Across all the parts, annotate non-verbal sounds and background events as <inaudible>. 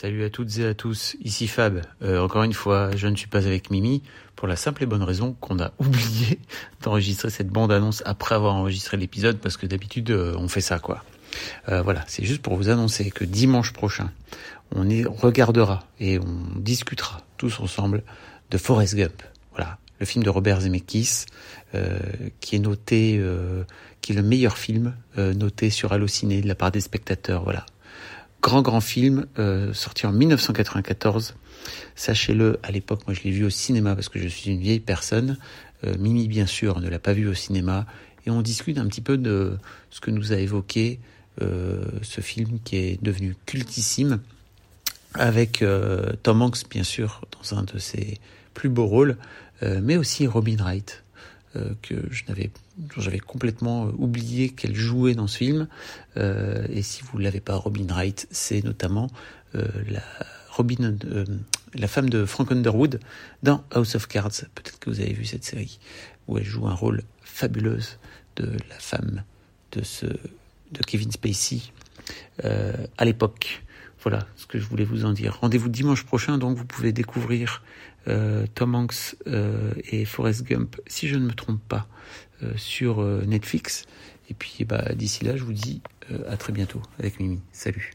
Salut à toutes et à tous, ici Fab. Euh, encore une fois, je ne suis pas avec Mimi pour la simple et bonne raison qu'on a <laughs> oublié d'enregistrer cette bande-annonce après avoir enregistré l'épisode parce que d'habitude euh, on fait ça quoi. Euh, voilà, c'est juste pour vous annoncer que dimanche prochain, on y regardera et on discutera tous ensemble de Forrest Gump. Voilà, le film de Robert Zemeckis qui est noté, qui est le meilleur film noté sur Allociné de la part des spectateurs. Voilà, grand grand film euh, sorti en 1994. Sachez-le, à l'époque, moi je l'ai vu au cinéma parce que je suis une vieille personne. Euh, Mimi, bien sûr, ne l'a pas vu au cinéma. Et on discute un petit peu de ce que nous a évoqué euh, ce film qui est devenu cultissime avec Tom Hanks, bien sûr, dans un de ses plus beaux rôles, mais aussi Robin Wright, que je n'avais, dont j'avais complètement euh, oublié qu'elle jouait dans ce film. Euh, et si vous ne l'avez pas, Robin Wright, c'est notamment euh, la Robin, euh, la femme de Frank Underwood dans House of Cards. Peut-être que vous avez vu cette série où elle joue un rôle fabuleuse de la femme de ce de Kevin Spacey euh, à l'époque. Voilà ce que je voulais vous en dire. Rendez-vous dimanche prochain, donc vous pouvez découvrir euh, Tom Hanks euh, et Forrest Gump, si je ne me trompe pas, euh, sur Netflix. Et puis bah, d'ici là, je vous dis à très bientôt avec Mimi. Salut.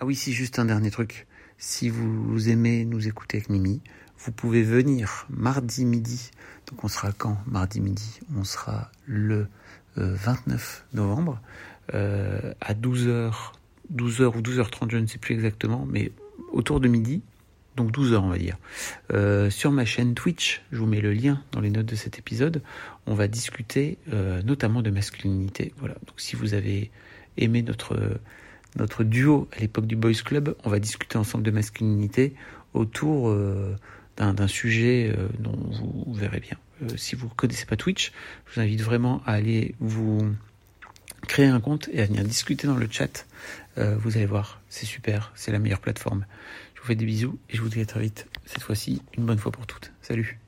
Ah oui, si juste un dernier truc. Si vous aimez nous écouter avec Mimi, vous pouvez venir mardi midi. Donc on sera quand Mardi midi? On sera le euh, 29 novembre à 12h, 12h ou 12h30, je ne sais plus exactement, mais autour de midi, donc 12h on va dire. Euh, sur ma chaîne Twitch, je vous mets le lien dans les notes de cet épisode, on va discuter euh, notamment de masculinité. Voilà, donc si vous avez aimé notre, notre duo à l'époque du Boys Club, on va discuter ensemble de masculinité autour euh, d'un sujet dont vous, verrez bien. Si vous ne connaissez pas Twitch, je vous invite vraiment à aller vous créer un compte et à venir discuter dans le chat. Euh, vous allez voir, c'est super, c'est la meilleure plateforme. Je vous fais des bisous et je vous dis à très vite, cette fois-ci, une bonne fois pour toutes. Salut